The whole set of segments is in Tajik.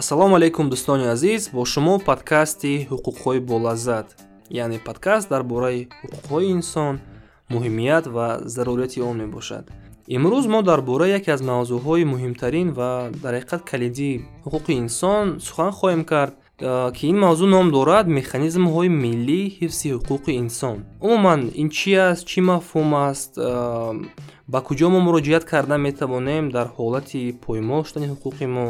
ассалому алайкум дӯстони азиз. Бо шумо подкасти ҳуқуқҳои болаззат яъне подкаст дар бораи ҳуқуқҳои инсон муҳимият ва зарурияти он мебошад. Имрӯз мо дар бораи яке аз мавзӯъҳои муҳимтарин ва дар ҳақиқат калидии ҳуқуқи инсон сухан хоҳем кард ки ин мавзӯъ ном дорад механизмҳои миллии ҳифзи ҳуқуқи инсон. Умуман ин чӣ аст чӣ мафҳум аст ба куҷо мо муроҷиат карда метавонем дар ҳолати поймол шудани ҳуқуқи мо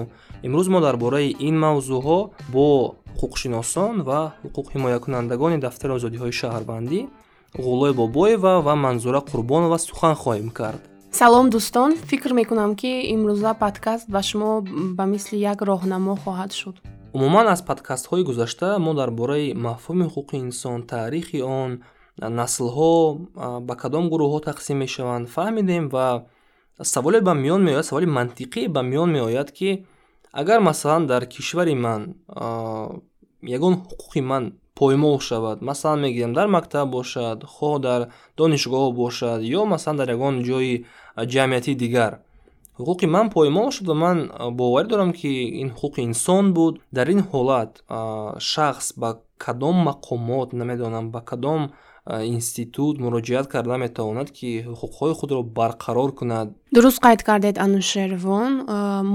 имрӯз мо дар бораи ин мавзӯъҳо бо ҳуқуқшиносон ва ҳуқуқҳимоякунандагони дафтари озодиҳои шаҳрвандӣ ғулои бобоева ва манзура қурбонова сухан хоҳем кард. Салом дӯстон. Фикр мекунам ки имрӯза подкаст ба шумо ба мисли як роҳнамо хоҳад шуд. Умуман аз подкастҳои гузашта мо дар бораи мафҳуми ҳуқуқи инсон таърихи он наслҳо ба кадом гурӯҳҳо тақсим мешаванд фаҳмидем ва саволе ба миён меояд саволи мантиқӣ ба миён меояд ки агар масалан дар кишвари ман ягон ҳуқуқи ман поймол шавад масалан мегӯям дар мактаб бошад хоҳ дар донишгоҳ бошад ё масалан дар ягон ҷои ҷамъиятии дигар ҳуқуқи ман поймол шуд ва ман боварӣ дорам ки ин ҳуқуқи инсон буд. Дар ин ҳолат шахс ба кадом мақомот намедонам ба кадом институт муроҷиат карда метавонад ки ҳуқуқҳои худро барқарор кунад. Дуруст қайд кардед анушервон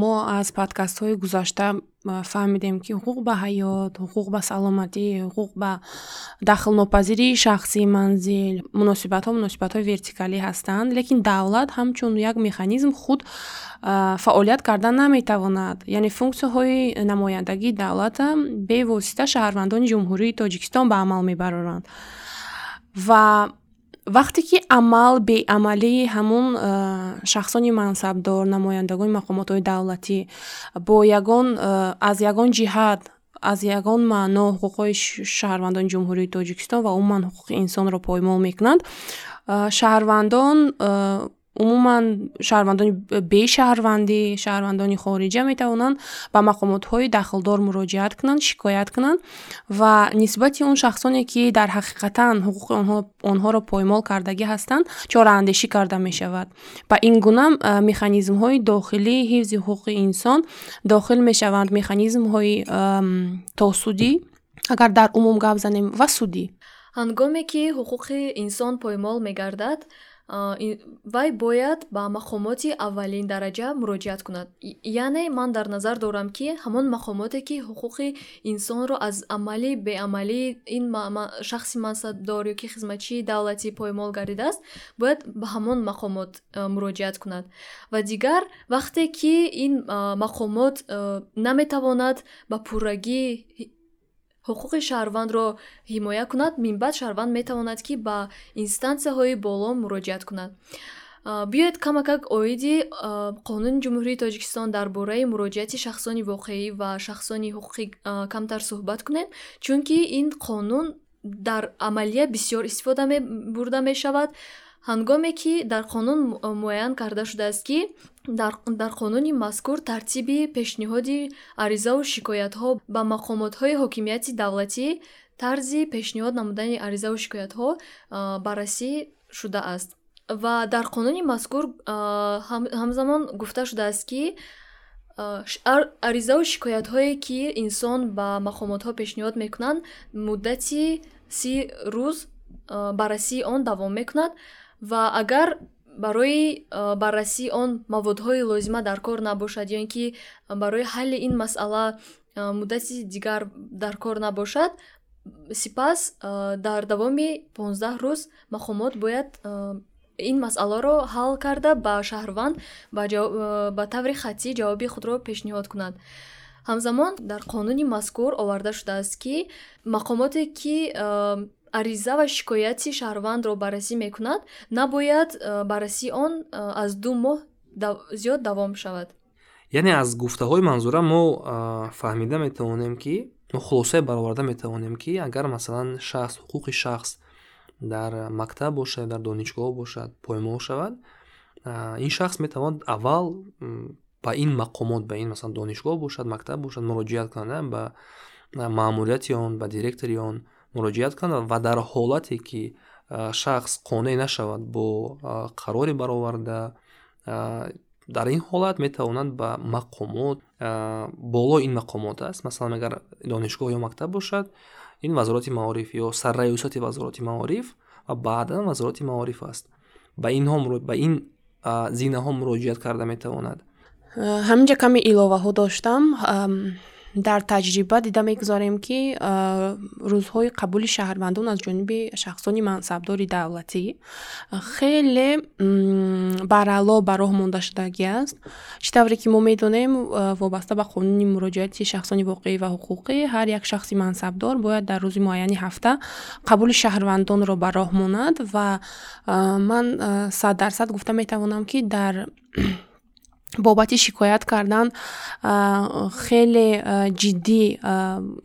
мо аз подкастҳои гузашта фаҳмидем ки ҳуқуқ ба ҳаёт ҳуқуқ ба саломатӣ ҳуқуқ ба дахлнопазирии шахсии манзил муносибатҳо муносибатҳои вертикалӣ ҳастанд лекин давлат ҳамчун як механизм худ фаъолият карда наметавонад. Яъне функсияҳои намояндагии давлата бевосита шаҳрвандони ҷумҳурии тоҷикистон ба амал мебароранд ва вақте ки амал беамалии ҳамун э, шахсони мансабдор намояндагони мақомотҳои давлатӣ бо ягон э, аз ягон ҷиҳат аз ягон маъно ҳуқуқҳои шаҳрвандони ҷумҳурии тоҷикистон ва умуман ҳуқуқи инсонро поймол мекунанд э, шаҳрвандон умуман шаҳрвандони бешаҳрвандӣ шаҳрвандони хориҷа метавонанд ба мақомотҳои дахлдор муроҷиат кунанд шикоят кунанд ва нисбати он шахсоне ки дар ҳақиқатан ҳуқуқи онҳоро поймол кардагӣ ҳастанд чораандешӣ карда мешавад. Ба ин гуна механизмҳои дохилии ҳифзи ҳуқуқи инсон дохил мешаванд. Механизмҳои тосудӣ агар дар умум гап занем ва судӣ. Ҳангоме ки ҳуқуқи инсон поймол мегардад вай бояд ба мақомоти аввалин дараҷа муроҷиат кунад. Яъне ман дар назар дорам ки ҳамон мақомоте ки ҳуқуқи инсонро аз амалӣ беамалӣ ин шахси мансабдор ё ки хизматчии давлатӣ поймол гардидааст бояд ба ҳамон мақомот муроҷиат кунад. Ва дигар вақте ки ин мақомот наметавонад ба пуррагӣ ҳуқуқи шаҳрвандро ҳимоя кунад минбаъд шаҳрванд метавонад ки ба инстансияҳои боло муроҷиат кунад. Биёед камакак оиди қонуни ҷумҳурии тоҷикистон дар бораи муроҷиати шахсони воқеӣ ва шахсони ҳуқуқӣ камтар суҳбат кунем чунки ин қонун дар амалия бисёр истифода бурда мешавад. Ҳангоме ки дар қонун муайян карда шудааст ки дар қонуни мазкур тартиби пешниҳоди аризаву шикоятҳо ба мақомотҳои ҳокимияти давлатӣ тарзи пешниҳод намудани аризаву шикоятҳо баррасӣ шудааст ва дар қонуни мазкур ҳамзамон гуфта шудааст ки аризаву шикоятҳое ки инсон ба мақомотҳо пешниҳод мекунанд муддати си рӯз баррасии он давом мекунад. Ва агар барои баррасии он маводҳои лозима дар кор набошад ё ин ки барои ҳалли ин масъала муддати дигар дар кор набошад сипас дар давоми понздаҳ рӯз мақомот бояд ин масъаларо ҳал карда ба шаҳрванд ба таври хаттӣ ҷавоби худро пешниҳод кунад. Ҳамзамон дар қонуни мазкур оварда шудааст ки мақомоте ки ариза ва шикояти шаҳрвандро баррасӣ мекунад набояд э, баррасии он э, аз ду моҳ зиёд давом шавад. Яъне аз гуфтаҳои манзура мо э, фаҳмида метавонем ки мо хулосае бароварда метавонем ки агар масалан шахс ҳуқуқи шахс дар мактаб бошад дар донишгоҳ бошад поймол шавад ин шахс метавонад аввал ба ин мақомот ба ин масалан донишгоҳ бошад мактаб бошад муроҷиат кунад ба маъмурияти он ба директори он муроҷиат кунад ва дар ҳолате ки шахс қонеъ нашавад бо қарори бароварда дар ин ҳолат метавонад ба мақомот боло ин мақомот аст. Масалан агар донишгоҳ ё мактаб бошад ин вазороти маориф ё сарраёсати вазороти маориф ва баъдан вазороти маориф аст. Ба инҳо ба ин зинаҳо муроҷиат карда метавонад. Ҳаминҷа каме иловаҳо доштам дар таҷриба дида мегузорем ки рӯзҳои қабули шаҳрвандон аз ҷониби шахсони мансабдори давлатӣ хеле баръало ба роҳ мондашудагӣ аст. Чӣ тавре ки мо медонем вобаста ба қонуни муроҷиати шахсони воқеӣ ва ҳуқуқӣ ҳар як шахси мансабдор бояд дар рӯзи муайяни ҳафта қабули шаҳрвандонро ба роҳ монад ва ман сад дарсад гуфта метавонам ки дар бобати шикоят кардан хеле ҷиддӣ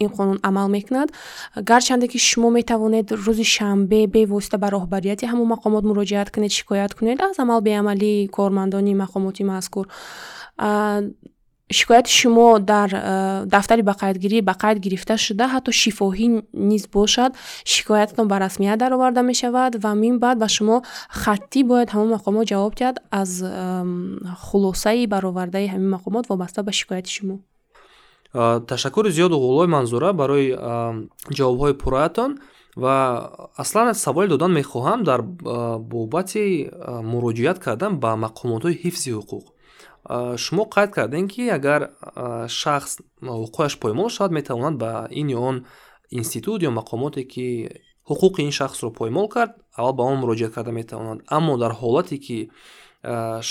ин қонун амал мекунад. Гарчанде ки шумо метавонед рӯзи шанбе бевосита ба роҳбарияти ҳамон мақомот муроҷиат кунед шикоят кунед аз амал беамалии кормандони мақомоти мазкур шикояти шумо дар э, дафтари бақайдгирӣ ба қайд гирифта шуда ҳатто шифоҳӣ низ бошад шикоятатон ба расмият дароварда мешавад ва мин баъд ба шумо хаттӣ бояд ҳамон мақомот ҷавоб диҳад аз хулосаи баровардаи ҳамин мақомот вобаста ба шикояти шумо. Ташаккури зиёду ғулои манзура барои ҷавобҳои пурраатон ва аслан саволе додан мехоҳам дар бобати муроҷиат кардан ба мақомотҳои ҳифзи ҳуқуқ шумо қайд кардем ки агар шахс ҳуқуқаш поймол шавад метавонад ба ин ё он институт ё мақомоте ки ҳуқуқи ин шахсро поймол кард аввал ба он муроҷиат карда метавонад. Аммо дар ҳолате ки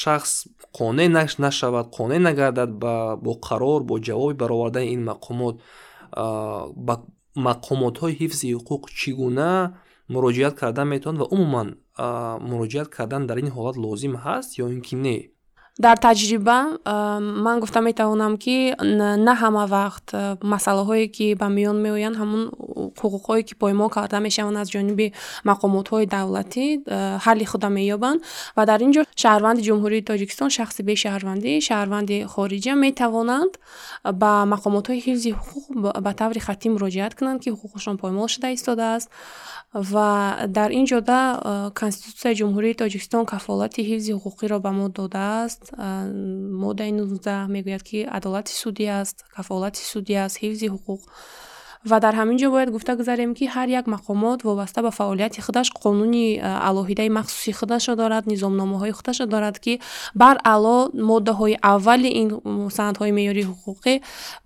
шахс қонеъ нашавад қонеъ нагардад бо қарор бо ҷавоби баровардаи ин мақомот ба мақомотҳои ҳифзи ҳуқуқ чӣ гуна муроҷиат кардан метавонад ва умуман муроҷиат кардан дар ин ҳолат лозим ҳаст ё ин ки не дар таҷриба ман гуфта метавонам ки на ҳама вақт масъалаҳое ки ба миён меоянд ҳамон ҳуқуқҳое ки поймол карда мешаванд аз ҷониби мақомотҳои давлатӣ ҳалли худа меёбанд. Ва дар ин ҷо шаҳрванди ҷумҳурии тоҷикистон шахси бешаҳрвандӣ шаҳрванди хориҷа метавонанд ба мақомотҳои ҳифзи ҳуқуқ ба таври хаттӣ муроҷиат кунанд ки ҳуқуқашон поймол шуда истодааст ва дар ин ҷода конститутсияи ҷумҳурии тоҷикистон кафолати ҳифзи ҳуқуқиро ба мо додааст моддаи нуздаҳ мегӯяд ки адолати судӣ аст кафолати судӣ аст ҳифзи ҳуқуқ. Ва дар ҳамин ҷо бояд гуфта гузарем ки ҳар як мақомот вобаста ба фаъолияти худаш қонуни алоҳидаи махсуси худашро дорад низомномаҳои худашро дорад ки бар ало моддаҳои аввали ин санадҳои меъёрии ҳуқуқӣ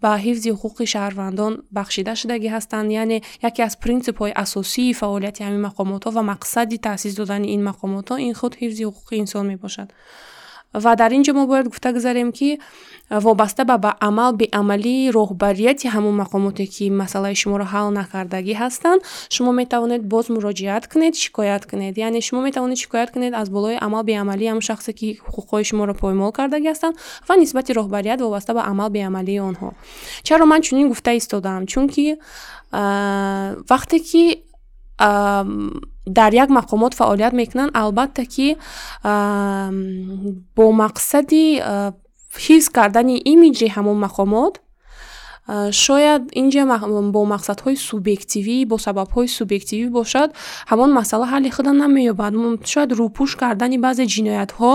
ба ҳифзи ҳуқуқи шаҳрвандон бахшида шудагӣ ҳастанд. Яъне яке аз принсипҳои асосии фаъолияти ҳамин мақомотҳо ва мақсади таъсис додани ин мақомотҳо ин худ ҳифзи ҳуқуқи инсон мебошад ва дар ин ҷо мо бояд гуфта гузарем ки вобаста ба ба амал беамалии роҳбарияти ҳамон мақомоте ки масъалаи шуморо ҳал накардагӣ ҳастанд шумо метавонед боз муроҷиат кунед шикоят кунед. Яъне шумо метавонед шикоят кунед аз болои амал беамалии ҳамон шахсе ки ҳуқуқҳои шуморо поймол кардагӣ ҳастанд ва нисбати роҳбарият вобаста ба амал беамалии онҳо. Чаро ман чунин гуфта истодаам чунки вақте ки дар як мақомот фаъолият мекунанд. Албатта ки бо мақсади ҳифз кардани имиҷи ҳамон мақомот шояд инҷа бо мақсадҳои субъективӣ бо сабабҳои субъективӣ бошад ҳамон масъала ҳалли худа намеёбад. Шояд рӯпӯш кардани баъзе ҷиноятҳо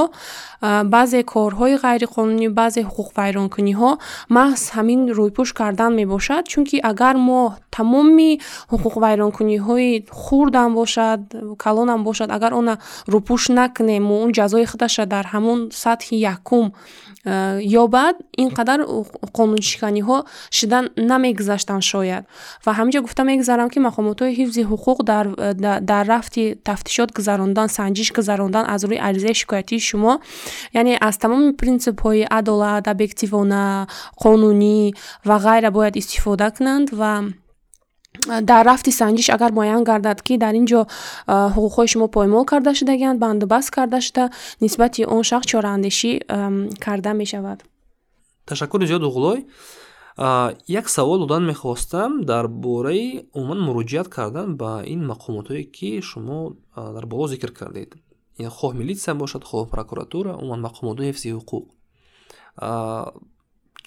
баъзе корҳои ғайриқонунӣ баъзе ҳуқуқвайронкуниҳо маҳз ҳамин рӯйпӯш кардан мебошад чунки агар мо тамоми ҳуқуқвайронкуниҳои хурдам бошад калонам бошад агар она рӯпӯш накунем мо он ҷазои худаша дар ҳамон сатҳи якум ёбад ин қадар қонуншиканиҳо шидан намегузаштанд шояд. Ва ҳаминҷо гуфта мегузарам ки мақомотҳои ҳифзи ҳуқуқ дар рафти тафтишот гузарондан санҷиш гузарондан аз рӯи аризаи шикоятии шумо яъне аз тамоми принсипҳои адолат объективона қонунӣ ва ғайра бояд истифода кунанд ва дар рафти санҷиш агар муайян гардад ки дар ин ҷо ҳуқуқҳои шумо поймол карда шудагианд бандубаст карда шуда нисбати он шахс чораандешӣ карда мешавад. Ташаккури зиёду ғулой як савол додан мехостам. Дар бораи умуман муроҷиат кардан ба ин мақомотҳое ки шумо дар боло зикр кардед. Хоҳ милитсия бошад хоҳ прокуратура умуман мақомотҳои ҳифзи ҳуқуқ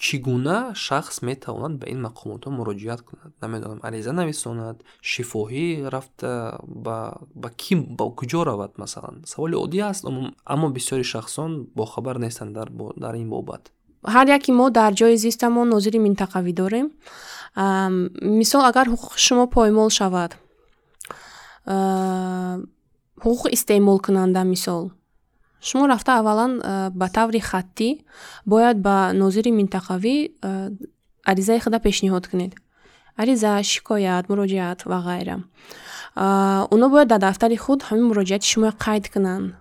чӣ гуна шахс метавонад ба ин мақомотҳо муроҷиат кунад? Намедонам. Ариза нависонад шифоҳӣ рафта ба кӣ ба куҷо равад масалан? Саволи оддӣ аст аммо бисёри шахсон бохабар нестанд дар ин бобат. Ҳар яке мо дар ҷои зистамон нозири минтақавӣ дорем. Мисол агар ҳуқуқи шумо поймол шавад ҳуқуқи истеъмолкунанда мисол шумо рафта аввалан э, ба таври хаттӣ бояд ба нозири минтақавӣ э, аризаи худа пешниҳод кунед. Ариза шикоят муроҷиат ва ғайра. Оно бояд дар дафтари худ ҳамин муроҷиати шуморо қайд кунанд.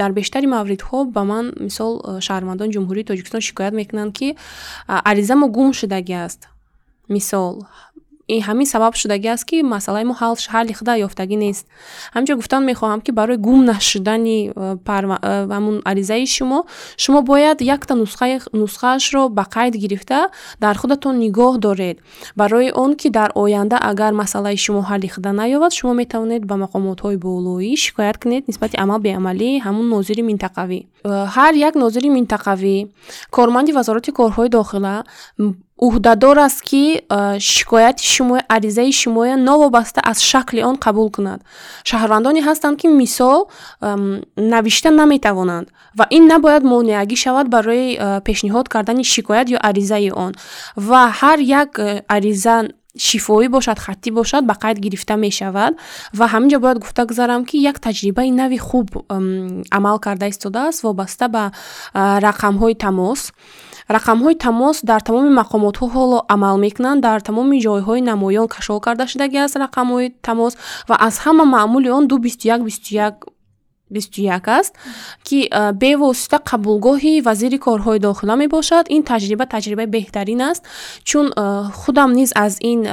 Дар бештари мавридҳо ба ман мисол шаҳрвандони ҷумҳурии тоҷикистон шикоят мекунанд ки ариза мо гум шудагӣ аст. Мисол ин ҳамин сабаб шудагӣ аст ки масъалаи мо ҳалли худа ёфтагӣ нест. Ҳаминҷо гуфтан мехоҳам ки барои гум нашудани э, э, ҳамун аризаи шумо шумо бояд якта нусхаашро ба қайд гирифта дар худатон нигоҳ доред. Барои он ки дар оянда агар масъалаи шумо ҳалли худа наёбад шумо метавонед ба мақомотҳои болоӣ шикоят кунед нисбати амал беамалӣ ҳамун нозири минтақавӣ. Э, ҳар як нозири минтақавӣ корманди вазороти корҳои дохила уҳдадор аст ки шикояти шумо аризаи шумоя новобаста аз шакли он қабул кунад. Шаҳрвандоне ҳастанд ки мисол навишта наметавонанд ва ин набояд монеагӣ шавад барои пешниҳод кардани шикоят ё аризаи он. Ва ҳар як ариза шифоӣ бошад хаттӣ бошад ба қайд гирифта мешавад. Ва ҳаминҷо бояд гуфта гузарам ки як таҷрибаи нави хуб амал карда истодааст вобаста ба рақамҳои тамос рақамҳои тамос дар тамоми мақомотҳо ҳоло амал мекунанд. Дар тамоми ҷойҳои намоён кашол карда шудагиаст рақамҳои тамос ва аз ҳама маъмули он ду бисту як бисту як бисту як аст ки бевосита қабулгоҳи вазири корҳои дохила мебошад. Ин таҷриба таҷрибаи беҳтарин аст чун худам низ аз ин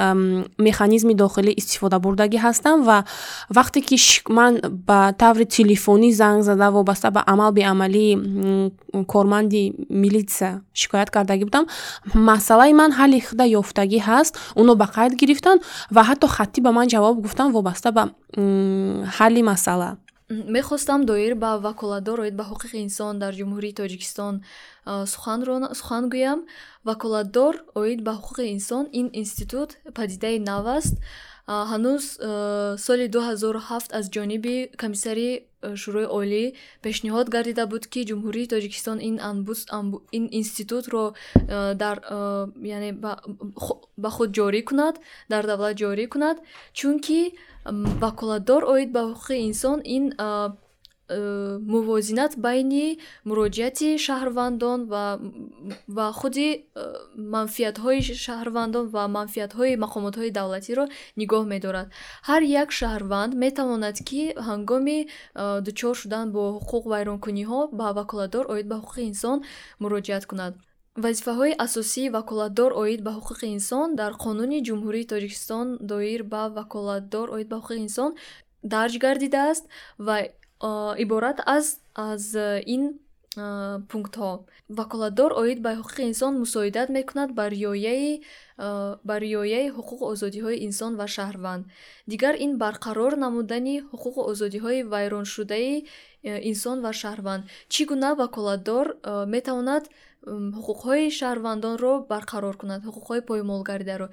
механизми дохилӣ истифода бурдагӣ ҳастам ва вақте ки ман ба таври телефонӣ занг зада вобаста ба амал беамалии корманди милитсия шикоят кардагӣ будам масъалаи ман ҳалли худа ёфтагӣ ҳаст. Оно ба қайд гирифтанд ва ҳатто хаттӣ ба ман ҷавоб гуфтанд вобаста ба ҳалли масъала мехостам доир ба ваколадор оид ба ҳуқуқи инсон дар ҷумҳурии тоҷикистон сухан гӯям. Ваколадор оид ба ҳуқуқи инсон. Ин институт падидаи нав аст ҳанӯз соли 2007 аз ҷониби комиссарии шӯрои олӣ пешниҳод гардида буд ки ҷумҳурии тоҷикистон ин ин институтро дар яъне ба худ ҷорӣ кунад дар давлат ҷорӣ кунад. Чунки ваколатдор оид ба ҳуқуқи инсон ин мувозинат байни муроҷиати шаҳрвандон ва худи манфиатҳои шаҳрвандон ва манфиатҳои мақомотҳои давлатиро нигоҳ медорад. Ҳар як шаҳрванд метавонад ки ҳангоми дучор шудан бо ҳуқуқ вайронкуниҳо ба ваколатдор оид ба ҳуқуқи инсон муроҷиат кунад. Вазифаҳои асосии ваколатдор оид ба ҳуқуқи инсон дар қонуни ҷумҳурии тоҷикистон доир ба ваколатдор оид ба ҳуқуқи инсон дарҷ гардидааст ва иборат аст аз ин пунктҳо. Ваколатдор оид ба ҳуқуқи инсон мусоидат мекунад ба риояи ҳуқуқу озодиҳои инсон ва шаҳрванд. Дигар ин барқарор намудани ҳуқуқу озодиҳои вайроншудаи инсон ва шаҳрванд. Чӣ гуна ваколатдор метавонад ҳуқуқҳои шаҳрвандонро барқарор кунад ҳуқуқҳои поймолгаридаро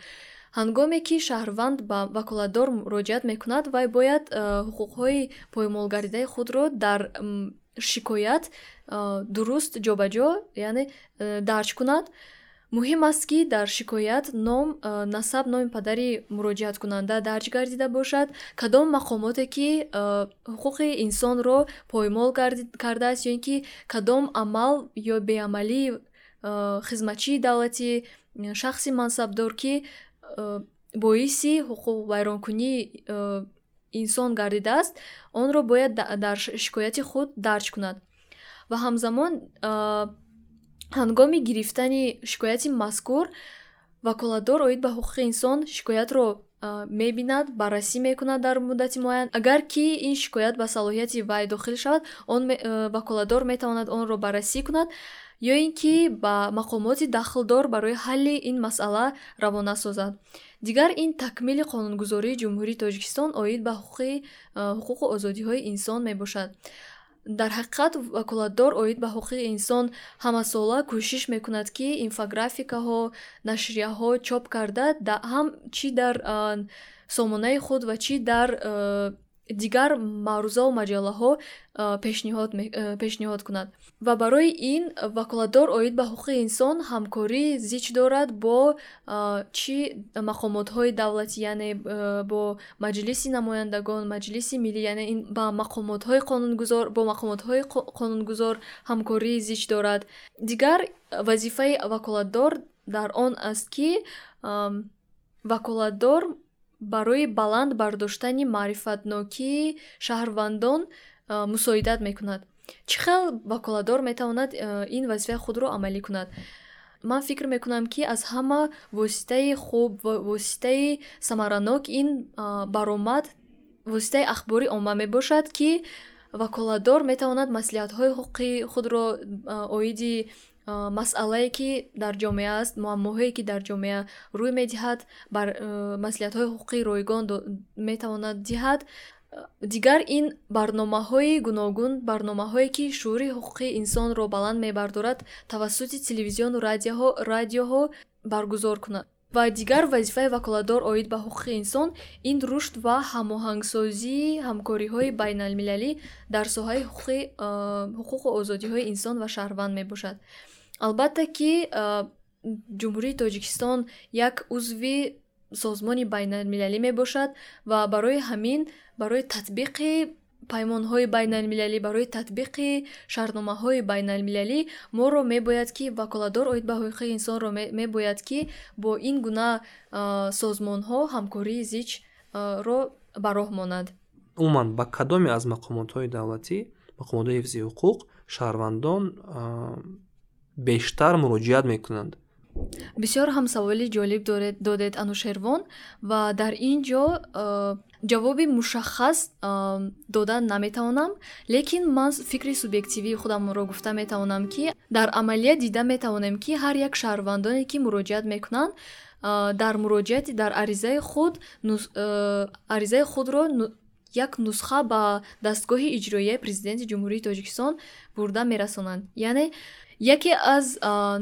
ҳангоме ки шаҳрванд ба ваколатдор муроҷиат мекунад вай бояд ҳуқуқҳои поймолгаридаи худро дар шикоят дуруст ҷобаҷо яъне дарҷ кунад. Муҳим аст ки дар шикоят ном насаб номи падари муроҷиаткунанда дарҷ гардида бошад. Кадом мақомоте ки ҳуқуқи инсонро поймол кардааст ё ин ки кадом амал ё беамалии хизматчии давлатӣ шахси мансабдор ки боиси ҳуқуқ вайронкунии инсон гардидааст онро бояд дар шикояти худ дарҷ кунад. Ва ҳамзамон ҳангоми гирифтани шикояти мазкур ваколатдор оид ба ҳуқуқи инсон шикоятро мебинад баррасӣ мекунад дар муддати муайян. Агар ки ин шикоят ба салоҳияти вай дохил шавад он ваколатдор метавонад онро баррасӣ кунад ё ин ки ба мақомоти дахлдор барои ҳалли ин масъала равона созад. Дигар ин такмили қонунгузории ҷумҳурии тоҷикистон оид ба ҳуқуқу озодиҳои инсон мебошад. Дар ҳақиқат ваколатдор оид ба ҳуқуқи инсон ҳамасола кӯшиш мекунад ки инфографикаҳо нашрияҳо чоп карда ҳам чӣ дар сомонаи худ ва чӣ дар дигар маърузаву маҷаллаҳо пешниҳод кунад. Ва барои ин ваколатдор оид ба ҳуқуқи инсон ҳамкорӣ зич дорад бо чӣ мақомотҳои давлатӣ яъне бо маҷлиси намояндагон маҷлиси миллӣ яъне ин ба мақомотҳои қонунгузор бо мақомотҳои қонунгузор ҳамкорӣ зич дорад. Дигар вазифаи ваколатдор дар он аст ки ваколатдор барои баланд бардоштани маърифатнокии шаҳрвандон мусоидат мекунад. Чӣ хел ваколадор метавонад ин вазифаи худро амалӣ кунад? Ман фикр мекунам ки аз ҳама воситаи хуб воситаи самаранок ин баромад воситаи ахбори омма мебошад ки ваколадор метавонад маслиҳатҳои ҳуқуқи худро оиди масъалае ки дар ҷомеа аст муаммоҳое ки дар ҷомеа рӯй медиҳад бар маслиҳатҳои ҳуқуқи ройгон метавонад диҳад. Дигар ин барномаҳои гуногун барномаҳое ки шуури ҳуқуқи инсонро баланд мебардорад тавассути телевизиону радиоҳо баргузор кунад. Ва дигар вазифаи ваколатдор оид ба ҳуқуқи инсон ин рушд ва ҳамоҳангсозии ҳамкориҳои байналмилалӣ дар соҳаи ҳуқуқу озодиҳои инсон ва шаҳрванд мебошад албатта ки ҷумҳурии тоҷикистон як узви созмони байналмилалӣ мебошад ва барои ҳамин барои татбиқи паймонҳои байналмилалӣ барои татбиқи шаҳрномаҳои байналмилалӣ моро мебояд ки ваколатдор оид ба ҳуқуқи инсонро мебояд ки бо ин гуна созмонҳо ҳамкории зичро ба роҳ монад. Умуман ба кадоме аз мақомотҳои давлатӣ мақомотҳои ҳифзи ҳуқуқ шаҳрвандон бештар муроҷиат мекунанд. Бисёр ҳам саволи ҷолиб додед анушервон ва дар ин ҷо ҷавоби мушаххас дода наметавонам. Лекин ман фикри субъективии худамро гуфта метавонам ки дар амалият дида метавонем ки ҳар як шаҳрвандоне ки муроҷиат мекунанд дар муроҷиати дар аризаи худ аризаи худро як нусха ба дастгоҳи иҷроияи президенти ҷумҳурии тоҷикистон бурда мерасонанд. Яъне яке аз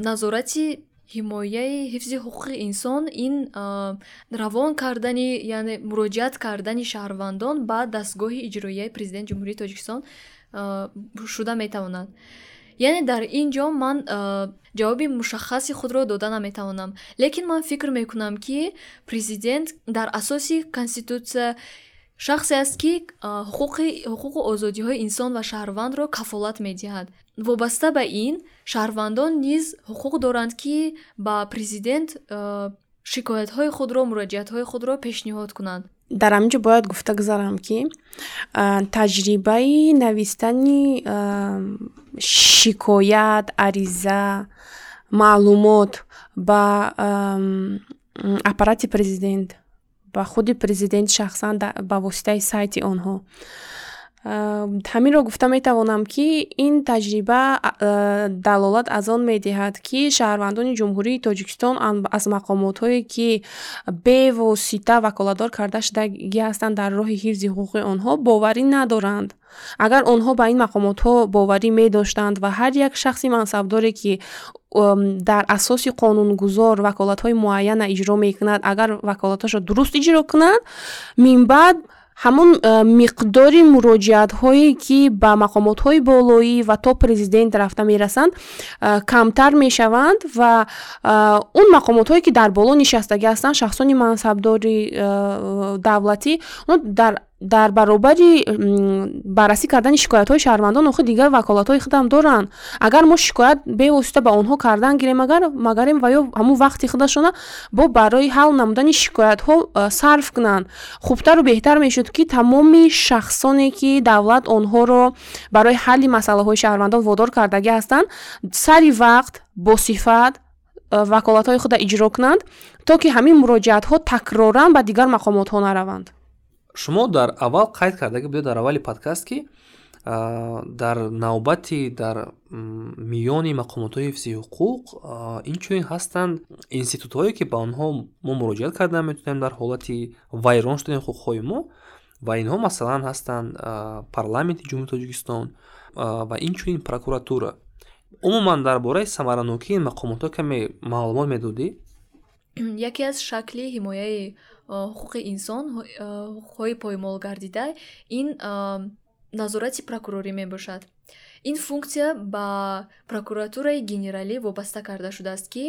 назорати ҳимояи ҳифзи ҳуқуқи инсон ин равон кардани яъне муроҷиат кардани шаҳрвандон ба дастгоҳи иҷроияи президенти ҷумҳурии тоҷикистон шуда метавонад. Яъне дар ин ҷо ман ҷавоби мушаххаси худро дода наметавонам. Лекин ман фикр мекунам ки президент дар асоси конститутсия шахсе аст ки ҳуқуқу озодиҳои инсон ва шаҳрвандро кафолат медиҳад. Вобаста ба ин шаҳрвандон низ ҳуқуқ доранд ки ба президент шикоятҳои худро муроҷиатҳои худро пешниҳод кунанд. Дар ҳаминҷо бояд гуфта гузарам ки таҷрибаи навистани шикоят ариза маълумот ба аппарати президент ба худи президент шахсан ба воситаи сайти онҳо ҳаминро гуфта метавонам ки ин таҷриба далолат аз он медиҳад ки шаҳрвандони ҷумҳурии тоҷикистон аз мақомотҳое ки бевосита ваколатдор карда шудагӣ ҳастанд дар роҳи ҳифзи ҳуқуқи онҳо боварӣ надоранд. Агар онҳо ба ин мақомотҳо боварӣ медоштанд ва ҳар як шахси мансабдоре ки дар асоси қонунгузор ваколатҳои муайяна иҷро мекунад агар ваколаташро дуруст иҷро кунад минбаъд ҳамон э, миқдори муроҷиатҳое ки ба мақомотҳои болоӣ ва то президент рафта мерасанд э, камтар мешаванд ва э, он мақомотҳое ки дар боло нишастагӣ ҳастанд шахсони мансабдори давлатӣ дар дар баробари баррасӣ кардани шикоятҳои шаҳрвандон охир дигар ваколатҳои худам доранд. Агар мо шикоят бевосита ба онҳо кардан гирем агар магарем ва ё ҳамун вақти худашона бо барои ҳал намудани шикоятҳо сарф кунанд. Хубтару беҳтар мешуд ки тамоми шахсоне ки давлат онҳоро барои ҳалли масъалаҳои шаҳрвандон водор кардагӣ ҳастанд сари вақт босифат ваколатҳои худа иҷро кунанд то ки ҳамин муроҷиатҳо такроран ба дигар мақомотҳо нараванд шумо дар аввал қайд кардагӣ будед дар аввали подкаст ки дар навбати дар миёни мақомотҳои ҳифзи ҳуқуқ инчунин ҳастанд институтҳое ки ба онҳо мо муроҷиат карда метавонем дар ҳолати вайрон шудани ҳуқуқҳои мо. Ва инҳо масалан ҳастанд парламенти ҷумҳурии тоҷикистон ва инчунин прокуратура. Умуман дар бораи самаранокии мақомотҳо каме маълумот медодӣ? Яке аз шакли ҳимояи ҳуқуқи инсон ҳуқуқҳои поймол гардида ин назорати прокурорӣ мебошад. Ин функсия ба прокуратураи генералӣ вобаста карда шудааст ки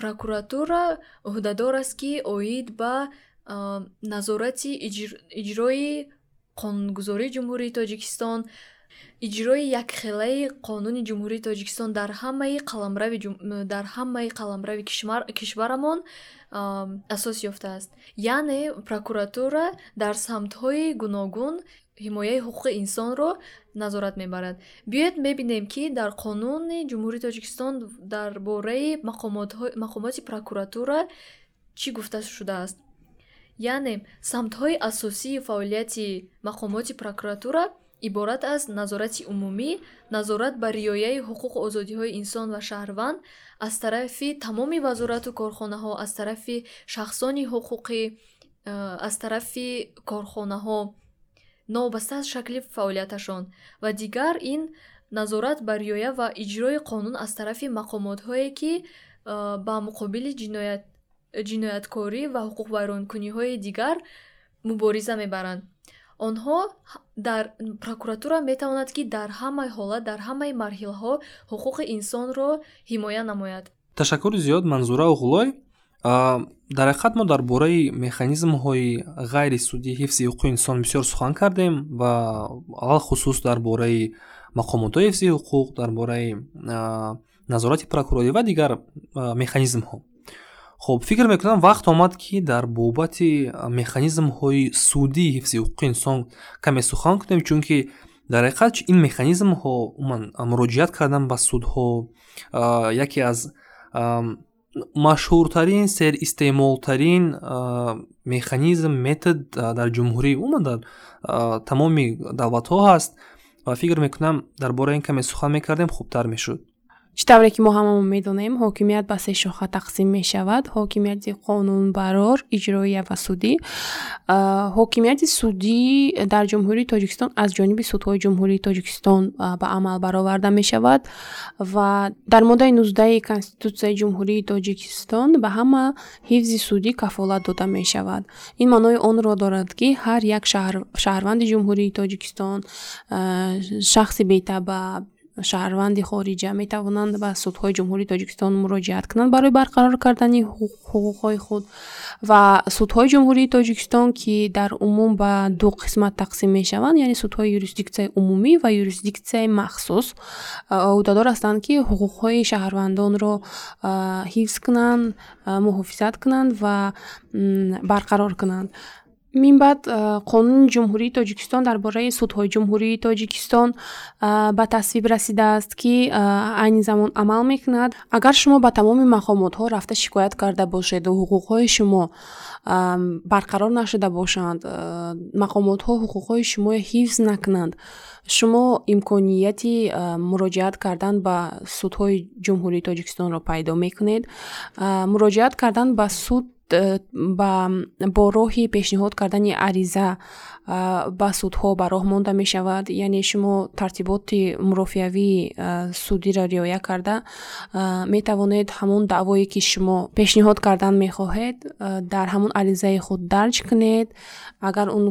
прокуратура ӯҳдадор аст ки оид ба назорати иҷрои қонунгузории ҷумҳурии тоҷикистон иҷрои якхелаи қонуни ҷумҳурии тоҷикистон дар ҳамаи қаламрави дар ҳамаи қаламрави кишварамон асос ёфтааст. Яъне прокуратура дар самтҳои гуногун ҳимояи ҳуқуқи инсонро назорат мебарад. Биёед мебинем ки дар қонуни ҷумҳурии тоҷикистон дар бораи мақомоти прокуратура чӣ гуфта шудааст? Яъне самтҳои асосии фаъолияти мақомоти прокуратура иборат аз назорати умумӣ назорат ба риояи ҳуқуқу озодиҳои инсон ва шаҳрванд аз тарафи тамоми вазорату корхонаҳо аз тарафи шахсони ҳуқуқӣ аз тарафи корхонаҳо новобаста аз шакли фаъолияташон. Ва дигар ин назорат ба риоя ва иҷрои қонун аз тарафи мақомотҳое ки ба муқобили ҷинояткорӣ ва ҳуқуқвайронкуниҳои дигар мубориза мебаранд онҳо дар прокуратура метавонад ки дар ҳамаи ҳолат дар ҳамаи марҳилаҳо ҳуқуқи инсонро ҳимоя намояд. Ташаккури зиёд манзура уғлой дар ҳақиқат мо дар бораи механизмҳои ғайрисудии ҳифзи ҳуқуқи инсон бисёр сухан кардем ва алахусус дар бораи мақомотҳои ҳифзи ҳуқуқ дар бораи назорати прокурорӣ ва дигар механизмҳо хуб фикр мекунам вақт омад ки дар бобати механизмҳои судии ҳифзи ҳуқуқи инсон каме сухан кунем чунки дар ҳақиқат ин механизмҳо умуман муроҷиат кардан ба судҳо яке аз машҳуртарин серистеъмолтарин механизм метод дар ҷумҳурӣ умуман дар тамоми давлатҳо ҳаст. Ва фикр мекунам дар бораи ин каме сухан мекардем хубтар мешуд чӣ тавре ки мо ҳамамон медонем? Ҳокимият ба се шоха тақсим мешавад. Ҳокимияти қонунбарор иҷроия ва судӣ. Ҳокимияти судӣ дар ҷумҳурии тоҷикистон аз ҷониби судҳои ҷумҳурии тоҷикистон ба амал бароварда мешавад ва дар моддаи нуздаи конститутсияи ҷумҳурии тоҷикистон ба ҳама ҳифзи судӣ кафолат дода мешавад. Ин маънои онро дорад ки ҳар як шаҳрванди ҷумҳурии тоҷикистон шахси бетаба шаҳрванди хориҷа метавонанд ба судҳои ҷумҳурии тоҷикистон муроҷиат кунанд барои барқарор кардани ҳуқуқҳои худ. Ва судҳои ҷумҳурии тоҷикистон ки дар умум ба ду қисмат тақсим мешаванд яъне судҳои юрисдиксияи умумӣ ва юрисдиксияи махсус ӯҳдадор ҳастанд ки ҳуқуқҳои шаҳрвандонро ҳифз кунанд муҳофизат кунанд ва барқарор кунанд минбаъд қонуни ҷумҳурии тоҷикистон дар бораи судҳои ҷумҳурии тоҷикистон ба тасвиб расидааст ки айни замон амал мекунад. Агар шумо ба тамоми мақомотҳо рафта шикоят карда бошеду ҳуқуқҳои шумо барқарор нашуда бошанд мақомотҳо ҳуқуқҳои шуморо ҳифз накунанд шумо имконияти муроҷиат кардан ба судҳои ҷумҳурии тоҷикистонро пайдо мекунед. Муроҷиат кардан ба суд бо роҳи пешниҳод кардани ариза ба судҳо ба роҳ монда мешавад. Яъне шумо тартиботи мурофиавии судиро риоя карда метавонед ҳамон даъвое ки шумо пешниҳод кардан мехоҳед дар ҳамон аризаи худ дарҷ кунед. Агар он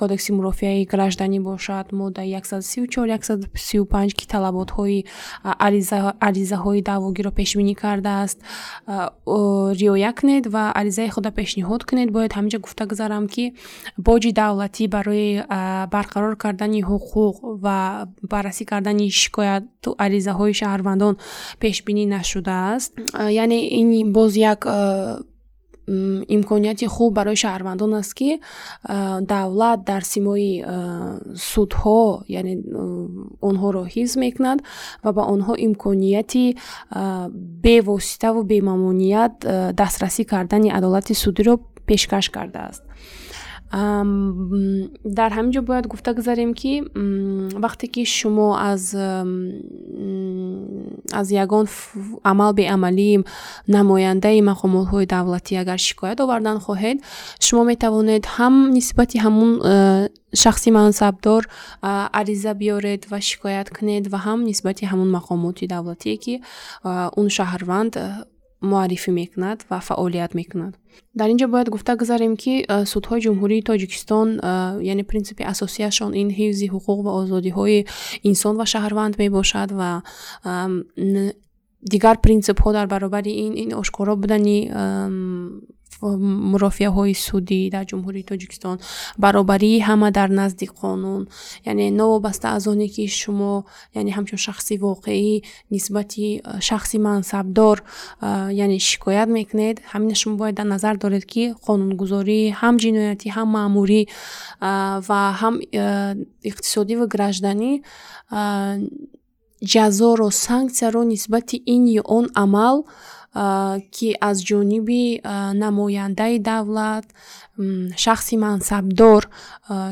кодекси мурофиаи гражданӣ бошад моддаи 134 135 ки талаботҳои аризаҳои даъвогиро пешбинӣ кардааст риоя кунед ва аризаи худа пешниҳод кунед бояд ҳаминҷа гуфта гузарам ки боҷи давлатӣ барои барқарор кардани ҳуқуқ ва баррасӣ кардани шикояту аризаҳои шаҳрвандон пешбинӣ нашудааст. Яъне ин боз як имконияти хуб барои шаҳрвандон аст ки давлат дар симои судҳо яъне онҳоро ҳифз мекунад ва ба онҳо имконияти бевоситаву бемамоният дастрасӣ кардани адолати судиро пешкаш кардааст дар ҳамин ҷо бояд гуфта гузарем ки вақте ки шумо аз аз ягон амал беамалии намояндаи мақомотҳои давлатӣ агар шикоят овардан хоҳед шумо метавонед ҳам нисбати ҳамун шахси мансабдор ариза биёред ва шикоят кунед ва ҳам нисбати ҳамун мақомоти давлатие ки он шаҳрванд муаррифӣ мекунад ва фаъолият мекунад. Дар ин ҷо бояд гуфта гузарем ки судҳои ҷумҳурии тоҷикистон яъне принсипи асосияшон ин ҳифзи ҳуқуқ ва озодиҳои инсон ва шаҳрванд мебошад ва дигар принсипҳо дар баробари ин ин ошкоро будани мурофиаҳои судӣ дар ҷумҳурии тоҷикистон. Баробарии ҳама дар назди қонун. Яъне новобаста аз оне ки шумо яъне ҳамчун шахси воқеӣ нисбати шахси мансабдор яъне шикоят мекунед ҳамина шумо бояд дар назар доред ки қонунгузорӣ ҳам ҷиноятӣ ҳам маъмурӣ ва ҳам иқтисодӣ ва гражданӣ ҷазоро санксияро нисбати ин ё он амал ки аз ҷониби намояндаи давлат шахси мансабдор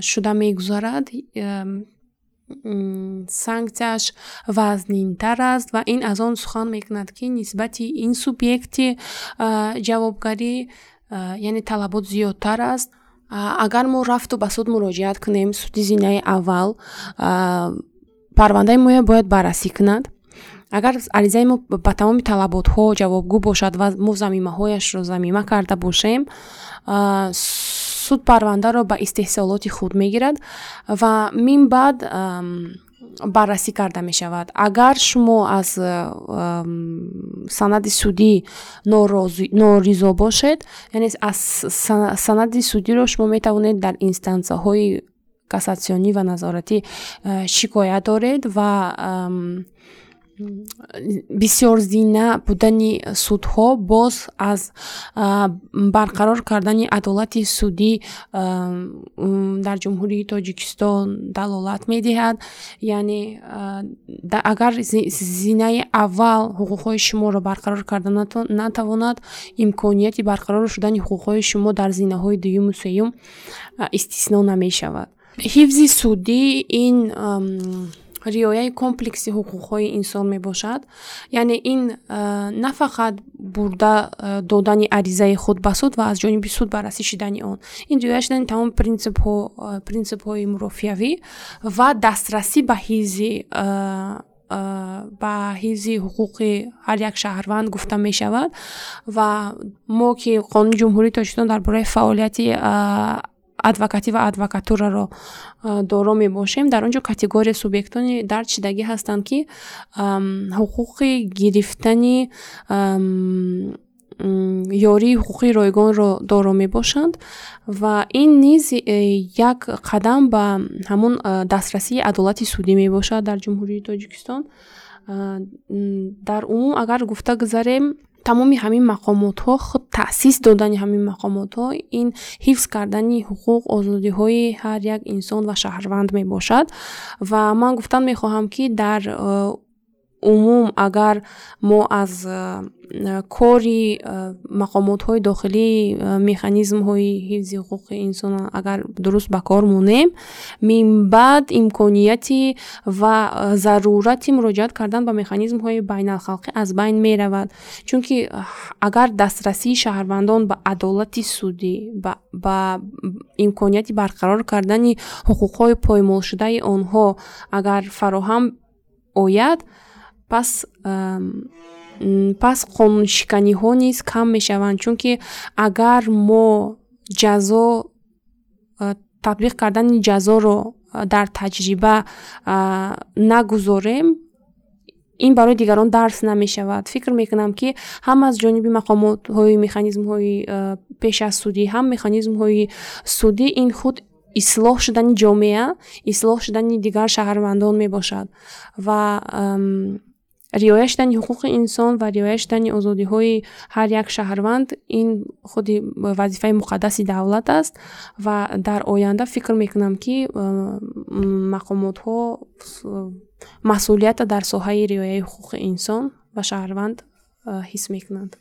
шуда мегузарад санксияш вазнинтар аст ва ин аз он сухан мекунад ки нисбати ин субъекти ҷавобгарӣ яъне талабот зиёдтар аст. Агар мо рафту ба суд муроҷиат кунем суди зинаи аввал парвандаи мо бояд баррасӣ кунад агар аризаи мо ба тамоми талаботҳо ҷавобгӯ бошад ва мо замимаҳояшро замима карда бошем суд парвандаро ба истеҳсолоти худ мегирад ва мин баъд баррасӣ карда мешавад. Агар шумо аз санади судӣ норизо бошед яъне аз санади судиро шумо метавонед дар инстансияҳои кассатсионӣ ва назоратӣ шикоят доред ва бисёрзина будани судҳо боз аз барқарор кардани адолати судӣ дар ҷумҳурии тоҷикистон далолат медиҳад. Яъне агар зинаи аввал ҳуқуқҳои шуморо барқарор карда натавонад имконияти барқарор шудани ҳуқуқҳои шумо дар зинаҳои дуюму сеюм истисно намешавад. Ҳифзи судӣ ин риояи комплекси ҳуқуқҳои инсон мебошад. Яъне ин на фақат бурда додани аризаи худ ба суд ва аз ҷониби суд баррасӣ шудани он. Ин риоя шудани тамоми принсипҳои мурофиявӣ ва дастрасӣ ба ҳифзи ба ҳифзи ҳуқуқи ҳар як шаҳрванд гуфта мешавад ва мо ки қонуни ҷумҳурии тоҷикистон дар бораи фаъолияти адвокатӣ ва адвокатураро доро мебошем. Дар он ҷо категория субъектони дардшидагӣ ҳастанд ки ҳуқуқи гирифтани ёрии ҳуқуқи ройгонро доро мебошанд. Ва ин низ як қадам ба ҳамун дастрасии адолати судӣ мебошад дар ҷумҳурии тоҷикистон. Дар умум агар гуфта гузарем тамоми ҳамин мақомотҳо худ таъсис додани ҳамин мақомотҳо ин ҳифз кардани ҳуқуқ озодиҳои ҳар як инсон ва шаҳрванд мебошад. Ва ман гуфтан мехоҳам ки дар умум агар мо аз кори мақомотҳои дохилии механизмҳои ҳифзи ҳуқуқи инсон агар дуруст ба кор монем минбаъд имконияти ва зарурати муроҷиат кардан ба механизмҳои байналхалқӣ аз байн меравад. Чунки агар дастрасии шаҳрвандон ба адолати судӣ ба имконияти барқарор кардани ҳуқуқҳои поймолшудаи онҳо агар фароҳам ояд пас пас қонуншиканиҳо низ кам мешаванд чунки агар мо ҷазо татбиқ кардани ҷазоро дар таҷриба нагузорем ин барои дигарон дарс намешавад. Фикр мекунам ки ҳам аз ҷониби мақомотҳои механизмҳои пеш аз судӣ ҳам механизмҳои судӣ ин худ ислоҳ шудани ҷомеа ислоҳ шудани дигар шаҳрвандон мебошад ва риоя шудани ҳуқуқи инсон ва риоя шудани озодиҳои ҳар як шаҳрванд ин худи вазифаи муқаддаси давлат аст ва дар оянда фикр мекунам ки мақомотҳо масъулията дар соҳаи риояи ҳуқуқи инсон ва шаҳрванд ҳис мекунанд.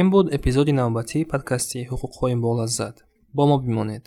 Ин буд эпизоди навбатии подкасти ҳуқуқҳои болаззат бо мо бимонед